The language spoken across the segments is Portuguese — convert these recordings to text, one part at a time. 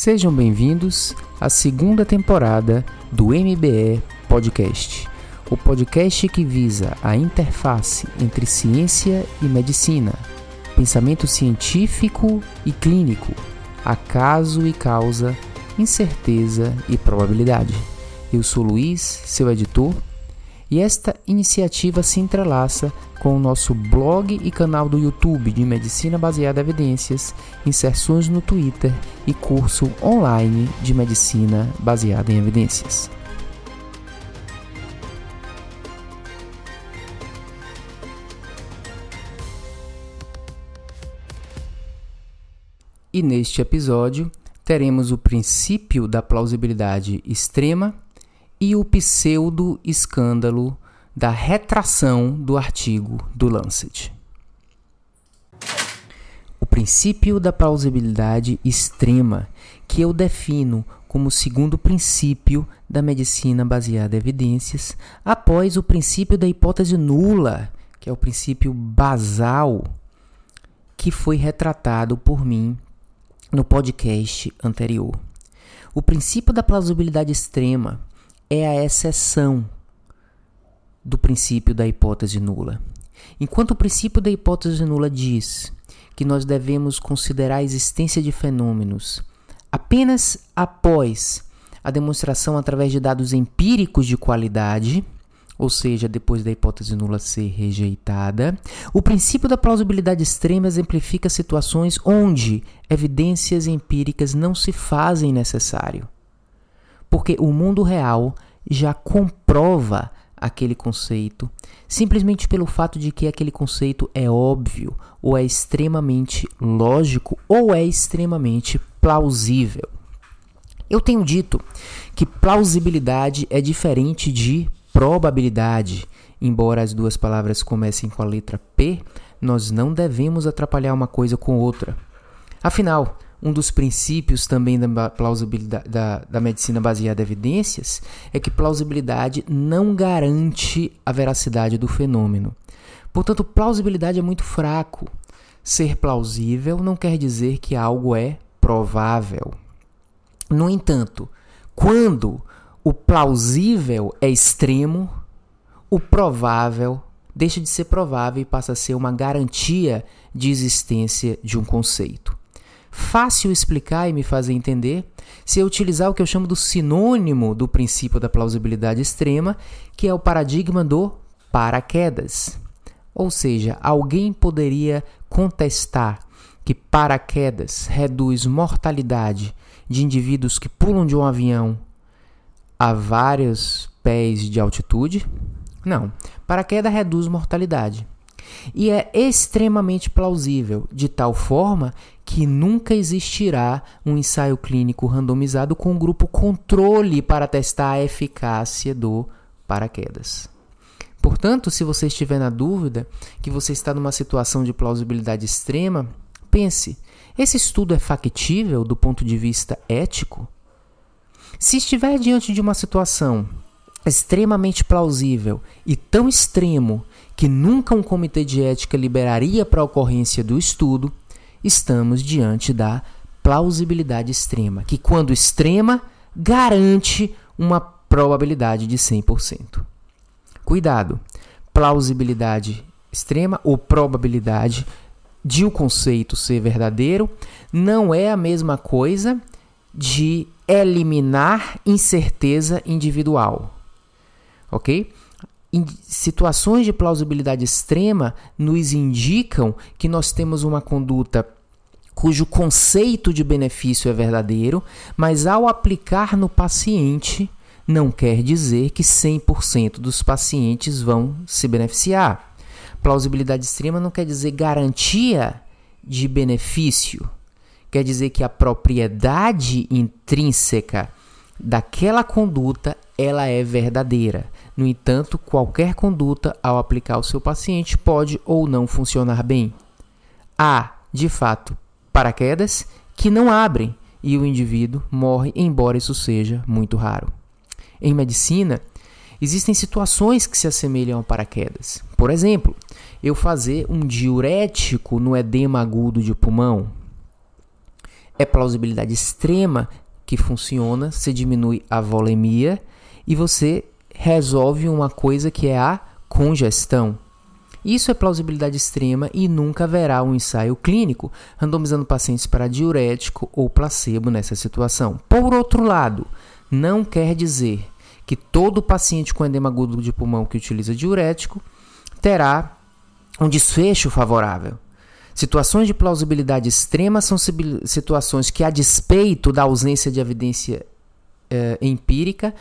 Sejam bem-vindos à segunda temporada do MBE Podcast, o podcast que visa a interface entre ciência e medicina, pensamento científico e clínico, acaso e causa, incerteza e probabilidade. Eu sou Luiz, seu editor, e esta iniciativa se entrelaça com o nosso blog e canal do YouTube de Medicina Baseada em Evidências, inserções no Twitter e curso online de Medicina Baseada em Evidências. E neste episódio teremos o princípio da plausibilidade extrema e o pseudo-escândalo da retração do artigo do Lancet. O princípio da plausibilidade extrema, que eu defino como segundo princípio da medicina baseada em evidências, após o princípio da hipótese nula, que é o princípio basal que foi retratado por mim no podcast anterior. O princípio da plausibilidade extrema é a exceção do princípio da hipótese nula. Enquanto o princípio da hipótese nula diz que nós devemos considerar a existência de fenômenos apenas após a demonstração através de dados empíricos de qualidade, ou seja, depois da hipótese nula ser rejeitada, o princípio da plausibilidade extrema exemplifica situações onde evidências empíricas não se fazem necessário. Porque o mundo real já comprova aquele conceito, simplesmente pelo fato de que aquele conceito é óbvio, ou é extremamente lógico, ou é extremamente plausível. Eu tenho dito que plausibilidade é diferente de probabilidade. Embora as duas palavras comecem com a letra P, nós não devemos atrapalhar uma coisa com outra. Afinal, um dos princípios também da plausibilidade da, da medicina baseada em evidências é que plausibilidade não garante a veracidade do fenômeno. Portanto, plausibilidade é muito fraco. Ser plausível não quer dizer que algo é provável. No entanto, quando o plausível é extremo, o provável deixa de ser provável e passa a ser uma garantia de existência de um conceito fácil explicar e me fazer entender se eu utilizar o que eu chamo do sinônimo do princípio da plausibilidade extrema, que é o paradigma do paraquedas. Ou seja, alguém poderia contestar que paraquedas reduz mortalidade de indivíduos que pulam de um avião a vários pés de altitude? Não, paraquedas reduz mortalidade. E é extremamente plausível, de tal forma que nunca existirá um ensaio clínico randomizado com um grupo controle para testar a eficácia do paraquedas. Portanto, se você estiver na dúvida que você está numa situação de plausibilidade extrema, pense: esse estudo é factível do ponto de vista ético? Se estiver diante de uma situação extremamente plausível e tão extremo que nunca um comitê de ética liberaria para a ocorrência do estudo, estamos diante da plausibilidade extrema, que, quando extrema, garante uma probabilidade de 100%. Cuidado! Plausibilidade extrema ou probabilidade de o conceito ser verdadeiro não é a mesma coisa de eliminar incerteza individual. Ok? Situações de plausibilidade extrema nos indicam que nós temos uma conduta cujo conceito de benefício é verdadeiro, mas ao aplicar no paciente não quer dizer que 100% dos pacientes vão se beneficiar. Plausibilidade extrema não quer dizer garantia de benefício, quer dizer que a propriedade intrínseca daquela conduta ela é verdadeira. No entanto, qualquer conduta ao aplicar ao seu paciente pode ou não funcionar bem. Há, de fato, paraquedas que não abrem e o indivíduo morre, embora isso seja muito raro. Em medicina, existem situações que se assemelham ao paraquedas. Por exemplo, eu fazer um diurético no edema agudo de pulmão. é plausibilidade extrema que funciona, você diminui a volemia e você resolve uma coisa que é a congestão. Isso é plausibilidade extrema e nunca haverá um ensaio clínico randomizando pacientes para diurético ou placebo nessa situação. Por outro lado, não quer dizer que todo paciente com edema agudo de pulmão que utiliza diurético terá um desfecho favorável. Situações de plausibilidade extrema são situações que, a despeito da ausência de evidência eh, empírica,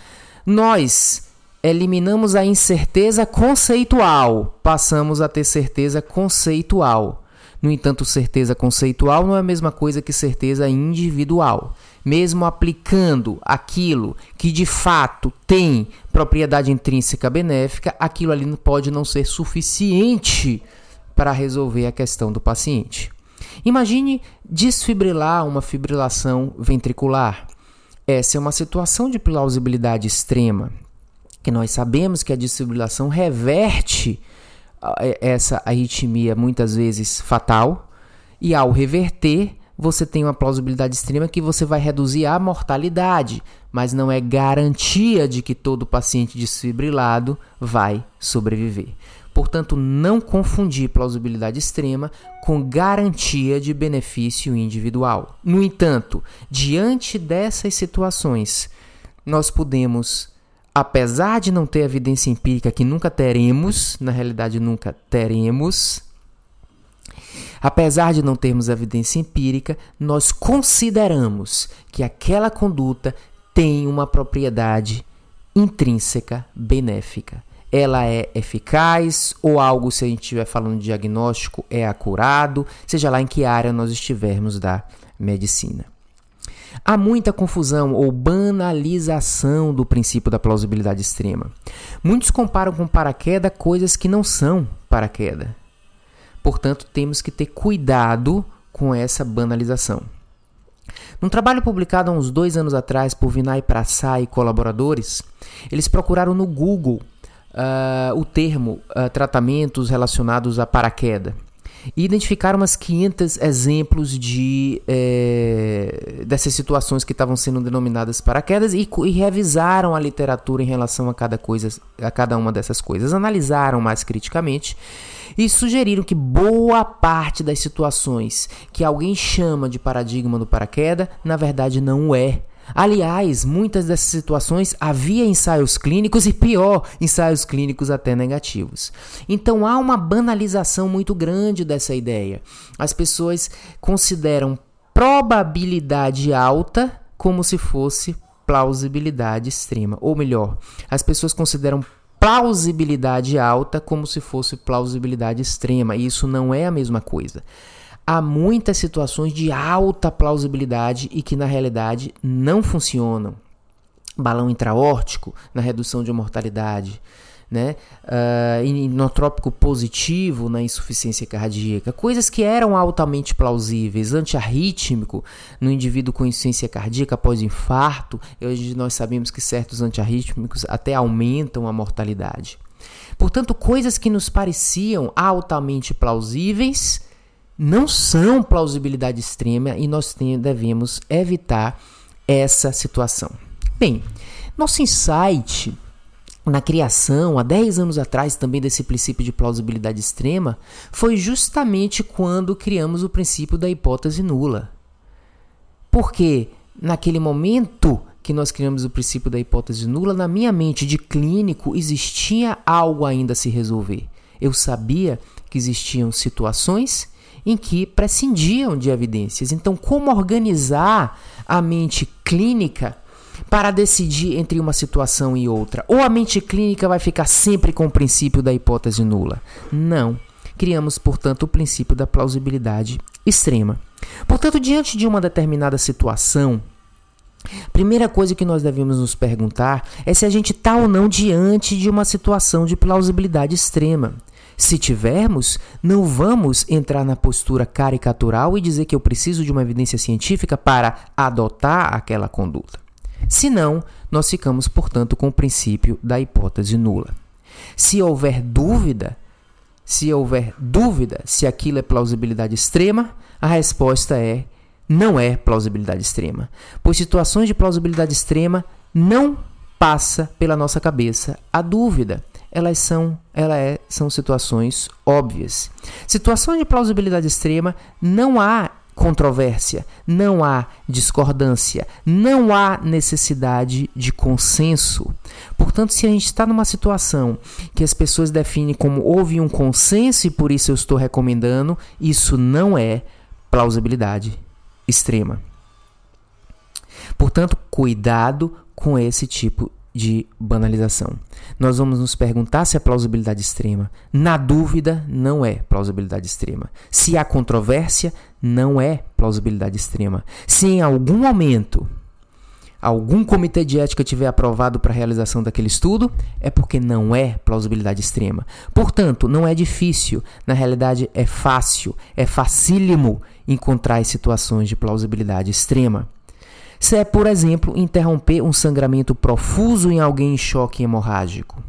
nós eliminamos a incerteza conceitual, passamos a ter certeza conceitual. No entanto, certeza conceitual não é a mesma coisa que certeza individual. Mesmo aplicando aquilo que de fato tem propriedade intrínseca benéfica, aquilo ali pode não ser suficiente para resolver a questão do paciente. Imagine desfibrilar uma fibrilação ventricular. Essa é uma situação de plausibilidade extrema, que nós sabemos que a desfibrilação reverte essa arritmia muitas vezes fatal, e ao reverter, você tem uma plausibilidade extrema que você vai reduzir a mortalidade, mas não é garantia de que todo paciente desfibrilado vai sobreviver. Portanto, não confundir plausibilidade extrema com garantia de benefício individual. No entanto, diante dessas situações, nós podemos apesar de não ter evidência empírica que nunca teremos, na realidade nunca teremos, apesar de não termos evidência empírica, nós consideramos que aquela conduta tem uma propriedade intrínseca benéfica. Ela é eficaz ou algo, se a gente estiver falando de diagnóstico, é acurado, seja lá em que área nós estivermos da medicina. Há muita confusão ou banalização do princípio da plausibilidade extrema. Muitos comparam com paraquedas coisas que não são paraquedas. Portanto, temos que ter cuidado com essa banalização. Num trabalho publicado há uns dois anos atrás por Vinay Prasad e colaboradores, eles procuraram no Google uh, o termo uh, tratamentos relacionados a paraquedas e identificaram umas 500 exemplos de é, dessas situações que estavam sendo denominadas paraquedas e, e revisaram a literatura em relação a cada coisa, a cada uma dessas coisas, analisaram mais criticamente e sugeriram que boa parte das situações que alguém chama de paradigma do paraquedas, na verdade não é. Aliás, muitas dessas situações havia ensaios clínicos e pior, ensaios clínicos até negativos. Então há uma banalização muito grande dessa ideia. As pessoas consideram probabilidade alta como se fosse plausibilidade extrema, ou melhor, as pessoas consideram plausibilidade alta como se fosse plausibilidade extrema, e isso não é a mesma coisa há muitas situações de alta plausibilidade e que na realidade não funcionam. Balão intraórtico na redução de mortalidade, né? Uh, inotrópico positivo na insuficiência cardíaca, coisas que eram altamente plausíveis, antiarrítmico no indivíduo com insuficiência cardíaca após infarto, hoje nós sabemos que certos antiarrítmicos até aumentam a mortalidade. Portanto, coisas que nos pareciam altamente plausíveis não são plausibilidade extrema e nós devemos evitar essa situação. Bem, nosso insight na criação, há 10 anos atrás, também desse princípio de plausibilidade extrema, foi justamente quando criamos o princípio da hipótese nula. Porque naquele momento que nós criamos o princípio da hipótese nula, na minha mente de clínico existia algo ainda a se resolver. Eu sabia que existiam situações em que prescindiam de evidências. Então, como organizar a mente clínica para decidir entre uma situação e outra? Ou a mente clínica vai ficar sempre com o princípio da hipótese nula? Não. Criamos, portanto, o princípio da plausibilidade extrema. Portanto, diante de uma determinada situação, Primeira coisa que nós devemos nos perguntar é se a gente está ou não diante de uma situação de plausibilidade extrema. Se tivermos, não vamos entrar na postura caricatural e dizer que eu preciso de uma evidência científica para adotar aquela conduta. Senão, nós ficamos, portanto, com o princípio da hipótese nula. Se houver dúvida, se houver dúvida se aquilo é plausibilidade extrema, a resposta é não é plausibilidade extrema, pois situações de plausibilidade extrema não passa pela nossa cabeça a dúvida. Elas são, ela é, são situações óbvias. Situações de plausibilidade extrema não há controvérsia, não há discordância, não há necessidade de consenso. Portanto, se a gente está numa situação que as pessoas definem como houve um consenso e por isso eu estou recomendando, isso não é plausibilidade extrema. Portanto, cuidado com esse tipo de banalização. Nós vamos nos perguntar se é plausibilidade extrema. Na dúvida, não é plausibilidade extrema. Se há controvérsia, não é plausibilidade extrema. Se em algum momento algum comitê de ética tiver aprovado para a realização daquele estudo, é porque não é plausibilidade extrema. Portanto, não é difícil, na realidade é fácil, é facílimo encontrar situações de plausibilidade extrema. Se é, por exemplo, interromper um sangramento profuso em alguém em choque hemorrágico.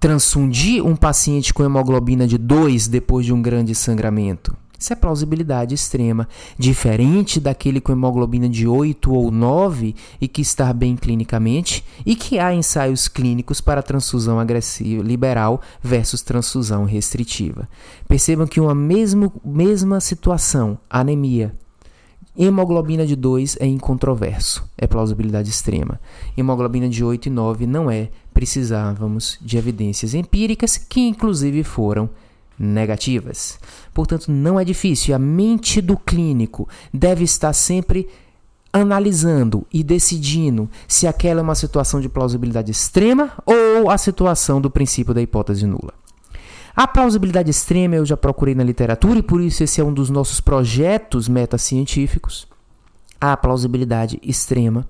Transfundir um paciente com hemoglobina de 2 depois de um grande sangramento. Isso é plausibilidade extrema, diferente daquele com hemoglobina de 8 ou 9 e que está bem clinicamente e que há ensaios clínicos para transfusão agressiva liberal versus transfusão restritiva. Percebam que uma mesmo, mesma situação, anemia, Hemoglobina de 2 é incontroverso, é plausibilidade extrema. Hemoglobina de 8 e 9 não é, precisávamos de evidências empíricas que inclusive foram negativas. Portanto, não é difícil. A mente do clínico deve estar sempre analisando e decidindo se aquela é uma situação de plausibilidade extrema ou a situação do princípio da hipótese nula. A plausibilidade extrema eu já procurei na literatura e por isso esse é um dos nossos projetos metacientíficos. A plausibilidade extrema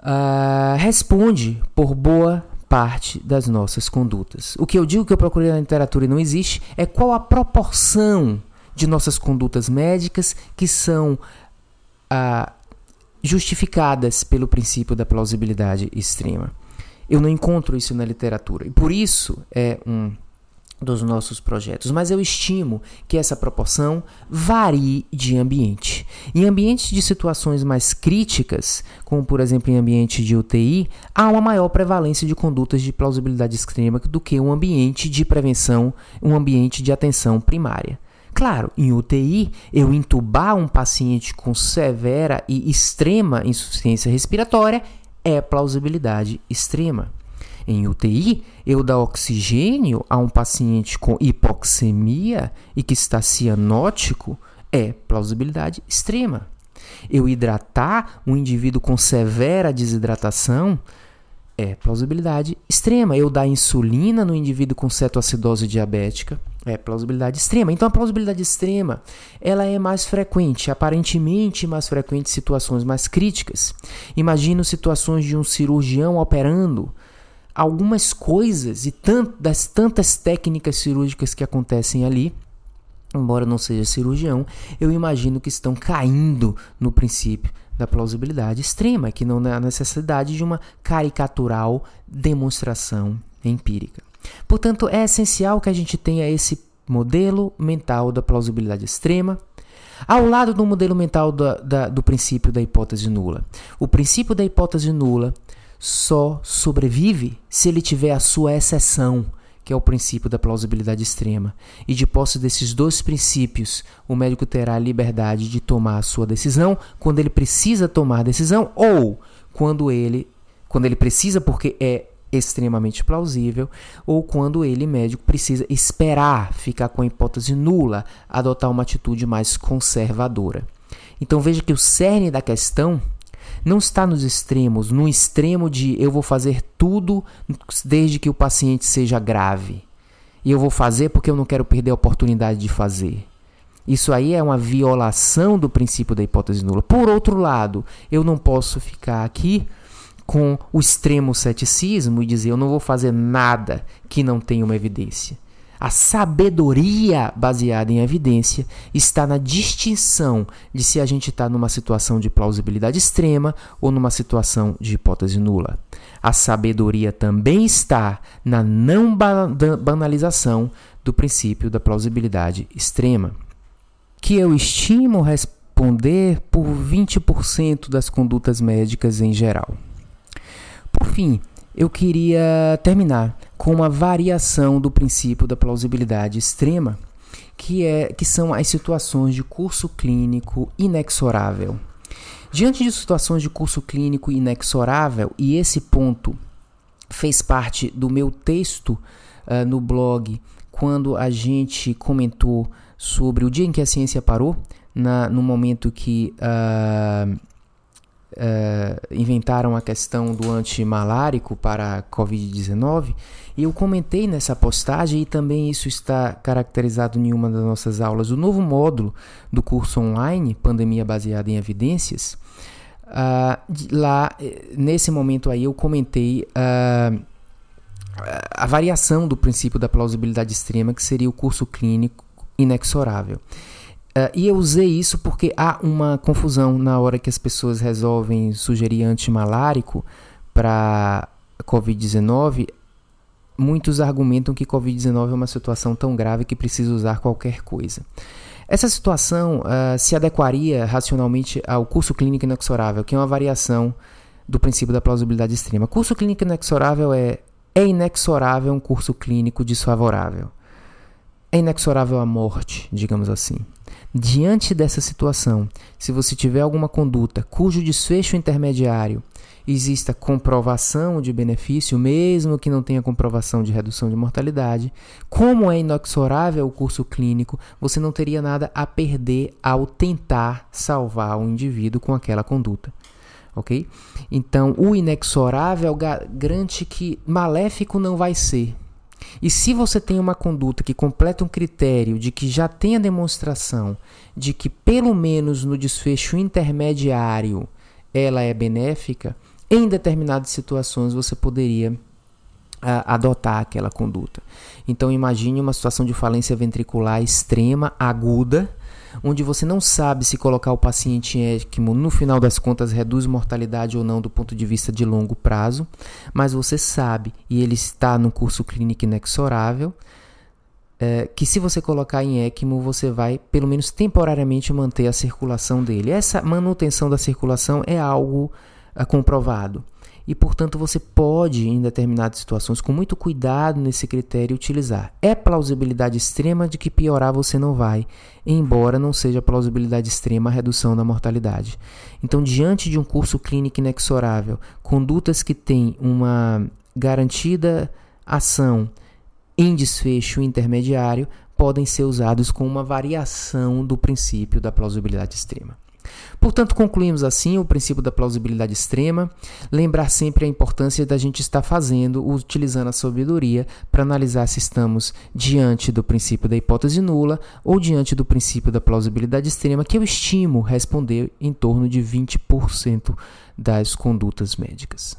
uh, responde por boa parte das nossas condutas. O que eu digo que eu procurei na literatura e não existe é qual a proporção de nossas condutas médicas que são ah, justificadas pelo princípio da plausibilidade extrema. Eu não encontro isso na literatura e por isso é um dos nossos projetos, mas eu estimo que essa proporção varie de ambiente. Em ambientes de situações mais críticas, como por exemplo em ambiente de UTI, há uma maior prevalência de condutas de plausibilidade extrema do que um ambiente de prevenção, um ambiente de atenção primária. Claro, em UTI, eu intubar um paciente com severa e extrema insuficiência respiratória é plausibilidade extrema. Em UTI, eu dar oxigênio a um paciente com hipoxemia e que está cianótico é plausibilidade extrema. Eu hidratar um indivíduo com severa desidratação é plausibilidade extrema. Eu dar insulina no indivíduo com cetoacidose diabética é plausibilidade extrema. Então a plausibilidade extrema, ela é mais frequente, aparentemente mais frequente em situações mais críticas. Imagino situações de um cirurgião operando algumas coisas e das tantas técnicas cirúrgicas que acontecem ali, embora não seja cirurgião, eu imagino que estão caindo no princípio da plausibilidade extrema, que não há necessidade de uma caricatural demonstração empírica. Portanto, é essencial que a gente tenha esse modelo mental da plausibilidade extrema, ao lado do modelo mental da, da, do princípio da hipótese nula. O princípio da hipótese nula só sobrevive se ele tiver a sua exceção, que é o princípio da plausibilidade extrema. E de posse desses dois princípios, o médico terá a liberdade de tomar a sua decisão quando ele precisa tomar a decisão ou quando ele quando ele precisa porque é extremamente plausível ou quando ele médico precisa esperar ficar com a hipótese nula, adotar uma atitude mais conservadora. Então veja que o cerne da questão não está nos extremos, no extremo de eu vou fazer tudo desde que o paciente seja grave. E eu vou fazer porque eu não quero perder a oportunidade de fazer. Isso aí é uma violação do princípio da hipótese nula. Por outro lado, eu não posso ficar aqui com o extremo ceticismo e dizer eu não vou fazer nada que não tenha uma evidência. A sabedoria baseada em evidência está na distinção de se a gente está numa situação de plausibilidade extrema ou numa situação de hipótese nula. A sabedoria também está na não banalização do princípio da plausibilidade extrema. que eu estimo responder por 20% das condutas médicas em geral. Por fim, eu queria terminar com uma variação do princípio da plausibilidade extrema, que, é, que são as situações de curso clínico inexorável. Diante de situações de curso clínico inexorável, e esse ponto fez parte do meu texto uh, no blog quando a gente comentou sobre o dia em que a ciência parou, na, no momento que uh, uh, inventaram a questão do antimalárico para a Covid-19. E eu comentei nessa postagem, e também isso está caracterizado em uma das nossas aulas, o novo módulo do curso online, Pandemia Baseada em Evidências. Uh, lá, eh, nesse momento aí, eu comentei uh, a variação do princípio da plausibilidade extrema, que seria o curso clínico inexorável. Uh, e eu usei isso porque há uma confusão na hora que as pessoas resolvem sugerir antimalárico para Covid-19. Muitos argumentam que Covid-19 é uma situação tão grave que precisa usar qualquer coisa. Essa situação uh, se adequaria racionalmente ao curso clínico inexorável, que é uma variação do princípio da plausibilidade extrema. Curso clínico inexorável é é inexorável um curso clínico desfavorável. É inexorável a morte, digamos assim. Diante dessa situação, se você tiver alguma conduta cujo desfecho intermediário exista comprovação de benefício, mesmo que não tenha comprovação de redução de mortalidade, como é inexorável o curso clínico, você não teria nada a perder ao tentar salvar o indivíduo com aquela conduta. Ok? Então, o inexorável garante que maléfico não vai ser. E se você tem uma conduta que completa um critério de que já tem a demonstração de que, pelo menos no desfecho intermediário, ela é benéfica, em determinadas situações você poderia uh, adotar aquela conduta. Então, imagine uma situação de falência ventricular extrema, aguda, onde você não sabe se colocar o paciente em ECMO no final das contas reduz mortalidade ou não do ponto de vista de longo prazo, mas você sabe e ele está no curso clínico inexorável. É, que se você colocar em ECMO, você vai, pelo menos temporariamente, manter a circulação dele. Essa manutenção da circulação é algo é, comprovado e, portanto, você pode, em determinadas situações, com muito cuidado nesse critério, utilizar. É plausibilidade extrema de que piorar você não vai, embora não seja plausibilidade extrema a redução da mortalidade. Então, diante de um curso clínico inexorável, condutas que têm uma garantida ação em desfecho intermediário podem ser usados com uma variação do princípio da plausibilidade extrema. Portanto, concluímos assim o princípio da plausibilidade extrema, lembrar sempre a importância da gente estar fazendo, utilizando a sabedoria para analisar se estamos diante do princípio da hipótese nula ou diante do princípio da plausibilidade extrema, que eu estimo responder em torno de 20% das condutas médicas.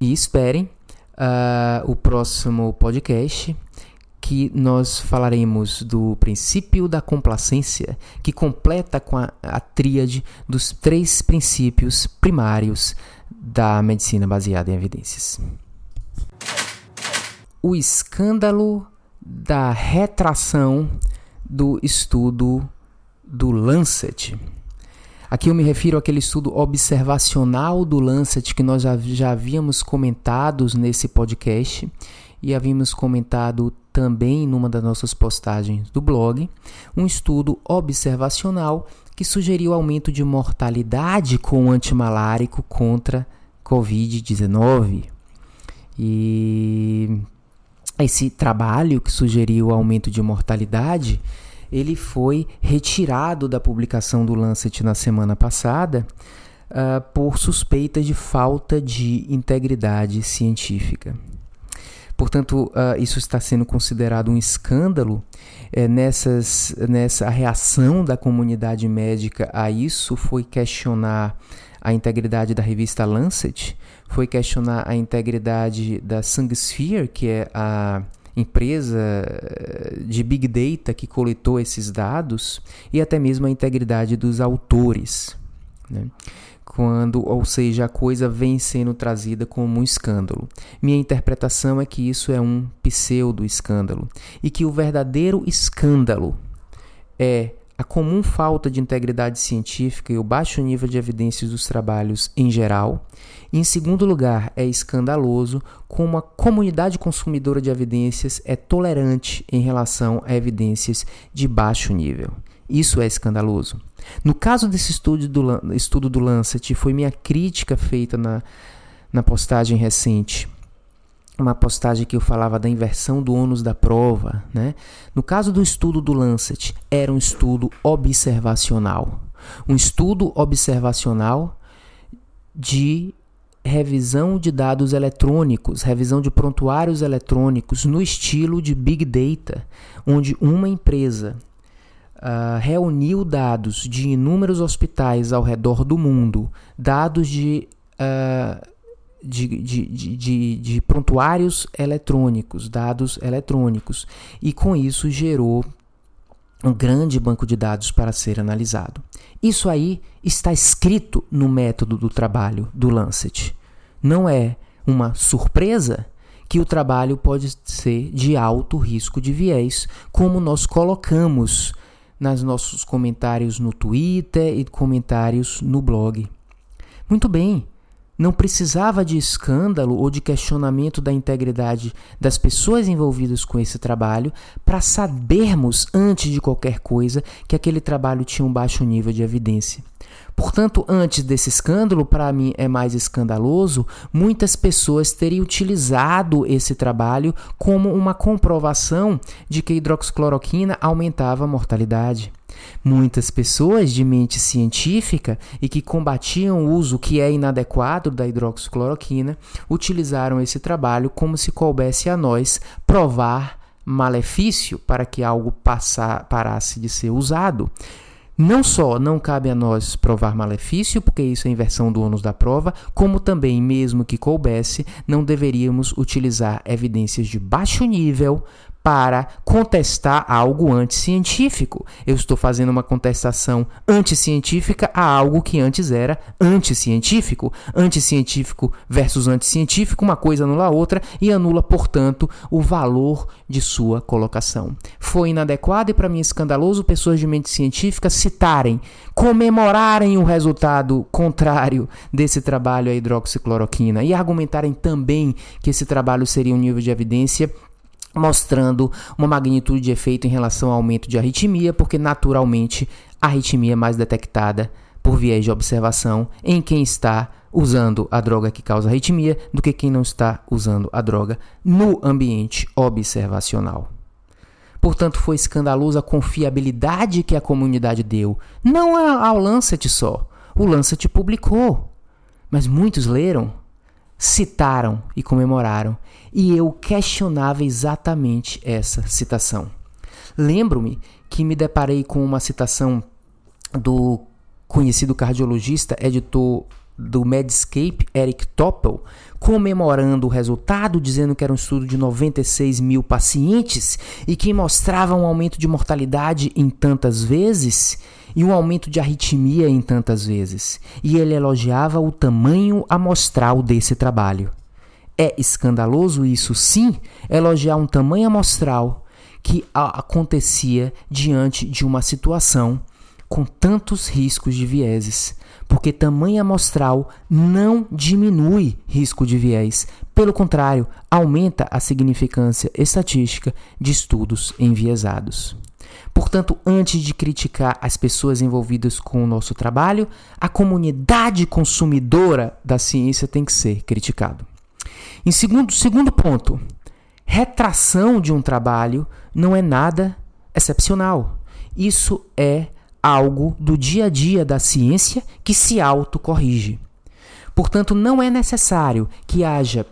E esperem uh, o próximo podcast que nós falaremos do princípio da complacência, que completa com a, a tríade dos três princípios primários da medicina baseada em evidências. O escândalo da retração do estudo do Lancet. Aqui eu me refiro àquele estudo observacional do Lancet que nós já, já havíamos comentado nesse podcast e havíamos comentado também numa das nossas postagens do blog, um estudo observacional que sugeriu aumento de mortalidade com o antimalárico contra Covid-19. E esse trabalho que sugeriu aumento de mortalidade, ele foi retirado da publicação do Lancet na semana passada uh, por suspeita de falta de integridade científica. Portanto, uh, isso está sendo considerado um escândalo. É, nessas, nessa reação da comunidade médica a isso foi questionar a integridade da revista Lancet, foi questionar a integridade da SangSphere, que é a empresa eh, de Big Data que coletou esses dados, e até mesmo a integridade dos autores. Né? Quando, ou seja, a coisa vem sendo trazida como um escândalo. Minha interpretação é que isso é um pseudo escândalo e que o verdadeiro escândalo é a comum falta de integridade científica e o baixo nível de evidências dos trabalhos em geral. E, em segundo lugar, é escandaloso como a comunidade consumidora de evidências é tolerante em relação a evidências de baixo nível. Isso é escandaloso. No caso desse estudo do, estudo do Lancet, foi minha crítica feita na, na postagem recente uma postagem que eu falava da inversão do ônus da prova, né? No caso do estudo do Lancet, era um estudo observacional. Um estudo observacional de revisão de dados eletrônicos, revisão de prontuários eletrônicos no estilo de Big Data, onde uma empresa uh, reuniu dados de inúmeros hospitais ao redor do mundo, dados de uh, de, de, de, de, prontuários eletrônicos, dados eletrônicos, e com isso gerou um grande banco de dados para ser analisado. Isso aí está escrito no método do trabalho do Lancet. Não é uma surpresa que o trabalho pode ser de alto risco de viés, como nós colocamos nos nossos comentários no Twitter e comentários no blog. Muito bem, não precisava de escândalo ou de questionamento da integridade das pessoas envolvidas com esse trabalho para sabermos, antes de qualquer coisa, que aquele trabalho tinha um baixo nível de evidência. Portanto, antes desse escândalo, para mim é mais escandaloso, muitas pessoas terem utilizado esse trabalho como uma comprovação de que a hidroxicloroquina aumentava a mortalidade. Muitas pessoas de mente científica e que combatiam o uso que é inadequado da hidroxicloroquina utilizaram esse trabalho como se coubesse a nós provar malefício para que algo passar, parasse de ser usado. Não só não cabe a nós provar malefício, porque isso é inversão do ônus da prova, como também, mesmo que coubesse, não deveríamos utilizar evidências de baixo nível para contestar algo anticientífico. Eu estou fazendo uma contestação anticientífica a algo que antes era anticientífico. Anticientífico versus anticientífico, uma coisa anula a outra e anula, portanto, o valor de sua colocação. Foi inadequado e, para mim, escandaloso pessoas de mente científica citarem, comemorarem o resultado contrário desse trabalho à hidroxicloroquina e argumentarem também que esse trabalho seria um nível de evidência mostrando uma magnitude de efeito em relação ao aumento de arritmia, porque naturalmente a arritmia é mais detectada por viés de observação em quem está usando a droga que causa arritmia do que quem não está usando a droga no ambiente observacional. Portanto, foi escandalosa a confiabilidade que a comunidade deu, não ao Lancet só. O Lancet publicou, mas muitos leram, citaram e comemoraram, e eu questionava exatamente essa citação. Lembro-me que me deparei com uma citação do conhecido cardiologista, editor do Medscape, Eric Topol, comemorando o resultado, dizendo que era um estudo de 96 mil pacientes e que mostrava um aumento de mortalidade em tantas vezes e um aumento de arritmia em tantas vezes. E ele elogiava o tamanho amostral desse trabalho. É escandaloso isso, sim, elogiar um tamanho amostral que acontecia diante de uma situação com tantos riscos de vieses, porque tamanho amostral não diminui risco de viés, pelo contrário, aumenta a significância estatística de estudos enviesados. Portanto, antes de criticar as pessoas envolvidas com o nosso trabalho, a comunidade consumidora da ciência tem que ser criticado. Em segundo, segundo ponto, retração de um trabalho não é nada excepcional. Isso é algo do dia a dia da ciência que se autocorrige. Portanto, não é necessário que haja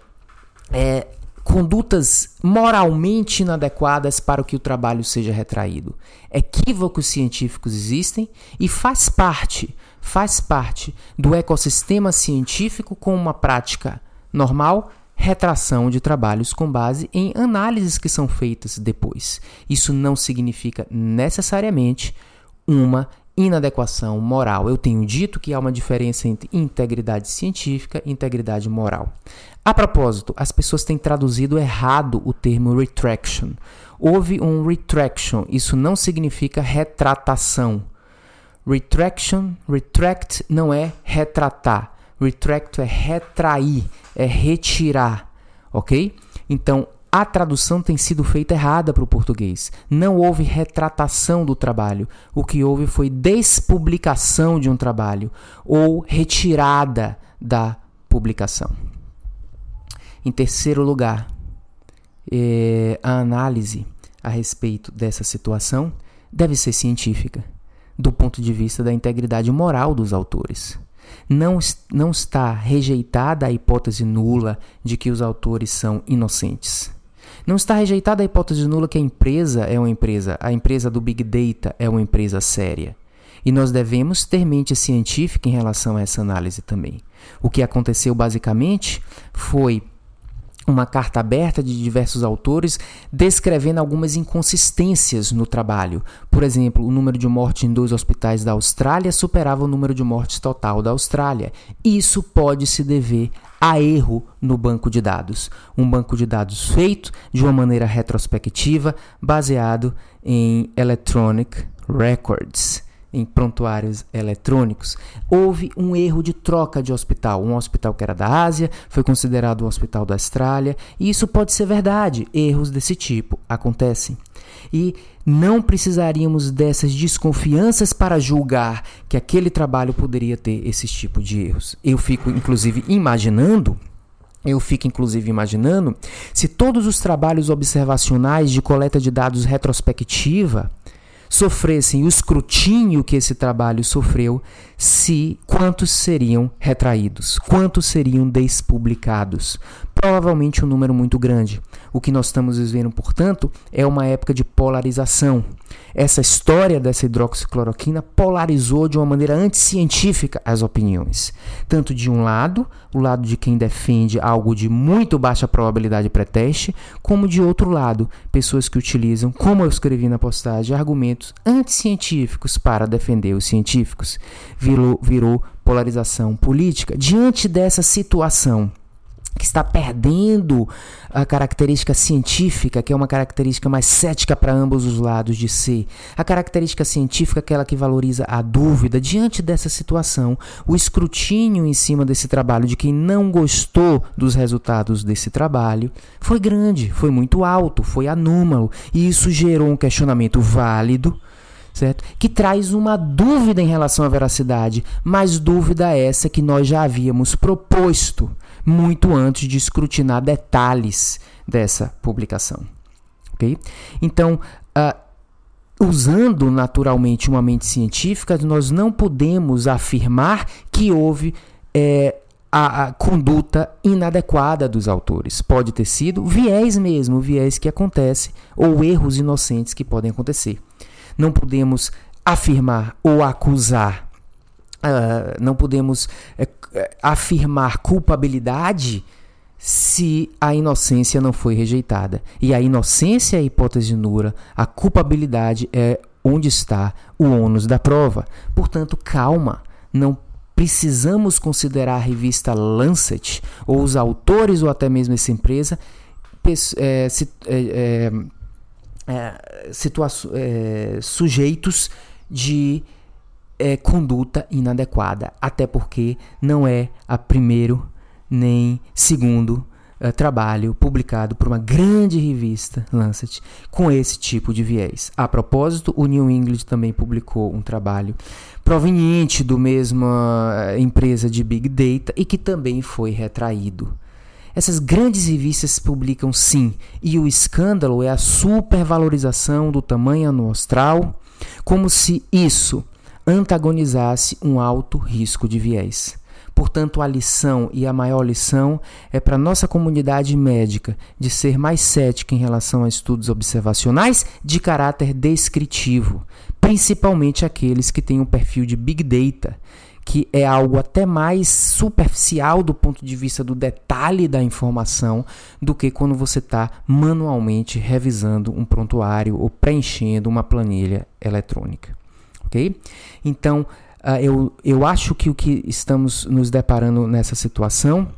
é, condutas moralmente inadequadas para que o trabalho seja retraído. Equívocos científicos existem e faz parte, faz parte do ecossistema científico com uma prática normal retração de trabalhos com base em análises que são feitas depois. Isso não significa necessariamente uma inadequação moral. Eu tenho dito que há uma diferença entre integridade científica e integridade moral. A propósito, as pessoas têm traduzido errado o termo retraction. Houve um retraction, isso não significa retratação. Retraction, retract não é retratar. Retract é retrair, é retirar, ok? Então, a tradução tem sido feita errada para o português. Não houve retratação do trabalho. O que houve foi despublicação de um trabalho ou retirada da publicação. Em terceiro lugar, é, a análise a respeito dessa situação deve ser científica, do ponto de vista da integridade moral dos autores. Não, não está rejeitada a hipótese nula de que os autores são inocentes. Não está rejeitada a hipótese nula que a empresa é uma empresa, a empresa do Big Data é uma empresa séria. E nós devemos ter mente científica em relação a essa análise também. O que aconteceu basicamente foi uma carta aberta de diversos autores descrevendo algumas inconsistências no trabalho. Por exemplo, o número de mortes em dois hospitais da Austrália superava o número de mortes total da Austrália. Isso pode se dever a erro no banco de dados. Um banco de dados feito de uma maneira retrospectiva, baseado em Electronic Records em prontuários eletrônicos, houve um erro de troca de hospital. Um hospital que era da Ásia foi considerado um hospital da Austrália, e isso pode ser verdade. Erros desse tipo acontecem. E não precisaríamos dessas desconfianças para julgar que aquele trabalho poderia ter esse tipo de erros. Eu fico, inclusive, imaginando eu fico inclusive imaginando se todos os trabalhos observacionais de coleta de dados retrospectiva sofressem o escrutínio que esse trabalho sofreu, se quantos seriam retraídos, quantos seriam despublicados. Provavelmente um número muito grande. O que nós estamos vivendo, portanto, é uma época de polarização. Essa história dessa hidroxicloroquina polarizou de uma maneira anticientífica as opiniões. Tanto de um lado, o lado de quem defende algo de muito baixa probabilidade pré-teste, como de outro lado, pessoas que utilizam, como eu escrevi na postagem, argumentos anticientíficos para defender os científicos. Virou, virou polarização política. Diante dessa situação, que está perdendo a característica científica, que é uma característica mais cética para ambos os lados de ser. A característica científica, aquela que valoriza a dúvida. Diante dessa situação, o escrutínio em cima desse trabalho de quem não gostou dos resultados desse trabalho foi grande, foi muito alto, foi anômalo. E isso gerou um questionamento válido certo? Que traz uma dúvida em relação à veracidade, mas dúvida essa que nós já havíamos proposto muito antes de escrutinar detalhes dessa publicação. ok? Então, uh, usando naturalmente uma mente científica, nós não podemos afirmar que houve é, a, a, conduta inadequada dos autores. Pode ter sido viés mesmo, viés que acontece, ou erros inocentes que podem acontecer. Não podemos afirmar ou acusar Uh, não podemos uh, afirmar culpabilidade se a inocência não foi rejeitada. E a inocência é a hipótese nula, a culpabilidade é onde está o ônus da prova. Portanto, calma, não precisamos considerar a revista Lancet ou os autores ou até mesmo essa empresa é, é, é, sujeitos de é conduta inadequada, até porque não é a primeiro nem segundo uh, trabalho publicado por uma grande revista, Lancet, com esse tipo de viés. A propósito, o New England também publicou um trabalho proveniente do mesma uh, empresa de Big Data e que também foi retraído. Essas grandes revistas publicam sim, e o escândalo é a supervalorização do tamanho amostral, como se isso antagonizasse um alto risco de viés. Portanto, a lição e a maior lição é para nossa comunidade médica de ser mais cética em relação a estudos observacionais de caráter descritivo, principalmente aqueles que têm um perfil de Big Data, que é algo até mais superficial do ponto de vista do detalhe da informação do que quando você está manualmente revisando um prontuário ou preenchendo uma planilha eletrônica ok? Então, uh, eu, eu acho que o que estamos nos deparando nessa situação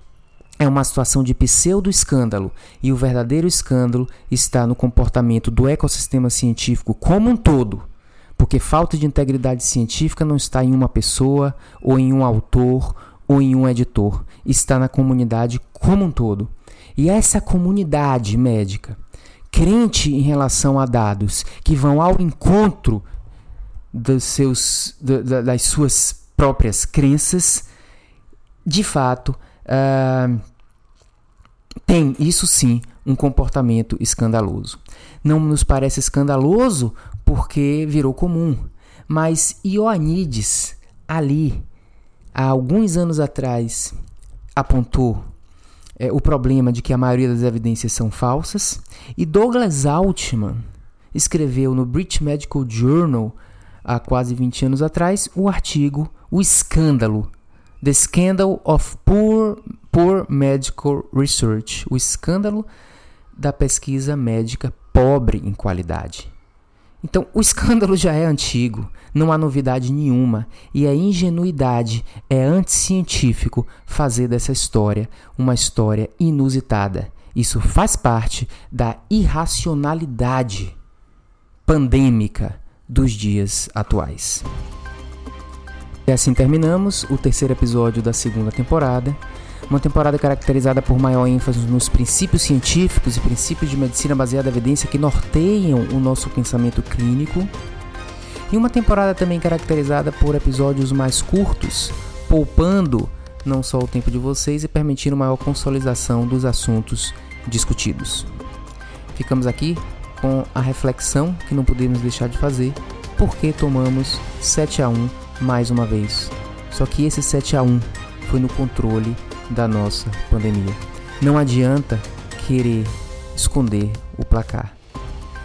é uma situação de pseudo-escândalo, e o verdadeiro escândalo está no comportamento do ecossistema científico como um todo. Porque falta de integridade científica não está em uma pessoa, ou em um autor, ou em um editor. Está na comunidade como um todo. E essa comunidade médica, crente em relação a dados que vão ao encontro dos seus, das suas próprias crenças, de fato, uh, tem, isso sim, um comportamento escandaloso. Não nos parece escandaloso porque virou comum, mas Ioanides, ali, há alguns anos atrás, apontou é, o problema de que a maioria das evidências são falsas, e Douglas Altman escreveu no British Medical Journal, há quase 20 anos atrás, o artigo O Escândalo The Scandal of Poor, Poor Medical Research, o escândalo da pesquisa médica pobre em qualidade. Então, o escândalo já é antigo, não há novidade nenhuma, e é ingenuidade, é anticientífico fazer dessa história uma história inusitada. Isso faz parte da irracionalidade pandêmica dos dias atuais. E assim terminamos o terceiro episódio da segunda temporada. Uma temporada caracterizada por maior ênfase nos princípios científicos e princípios de medicina baseada em evidência que norteiam o nosso pensamento clínico. E uma temporada também caracterizada por episódios mais curtos, poupando não só o tempo de vocês e permitindo maior consolidação dos assuntos discutidos. Ficamos aqui com a reflexão que não podemos deixar de fazer, porque tomamos 7 a 1 mais uma vez. Só que esse 7 a 1 foi no controle da nossa pandemia. Não adianta querer esconder o placar.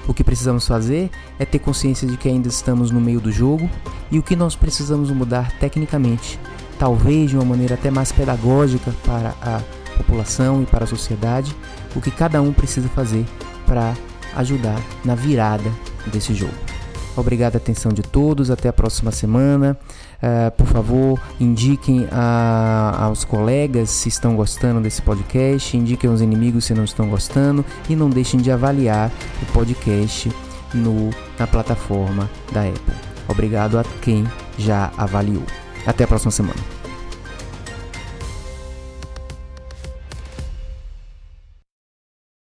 O que precisamos fazer é ter consciência de que ainda estamos no meio do jogo e o que nós precisamos mudar tecnicamente, talvez de uma maneira até mais pedagógica para a população e para a sociedade, o que cada um precisa fazer para ajudar na virada desse jogo. Obrigado a atenção de todos. Até a próxima semana. Uh, por favor, indiquem a, aos colegas se estão gostando desse podcast, indiquem aos inimigos se não estão gostando e não deixem de avaliar o podcast no, na plataforma da Apple. Obrigado a quem já avaliou. Até a próxima semana.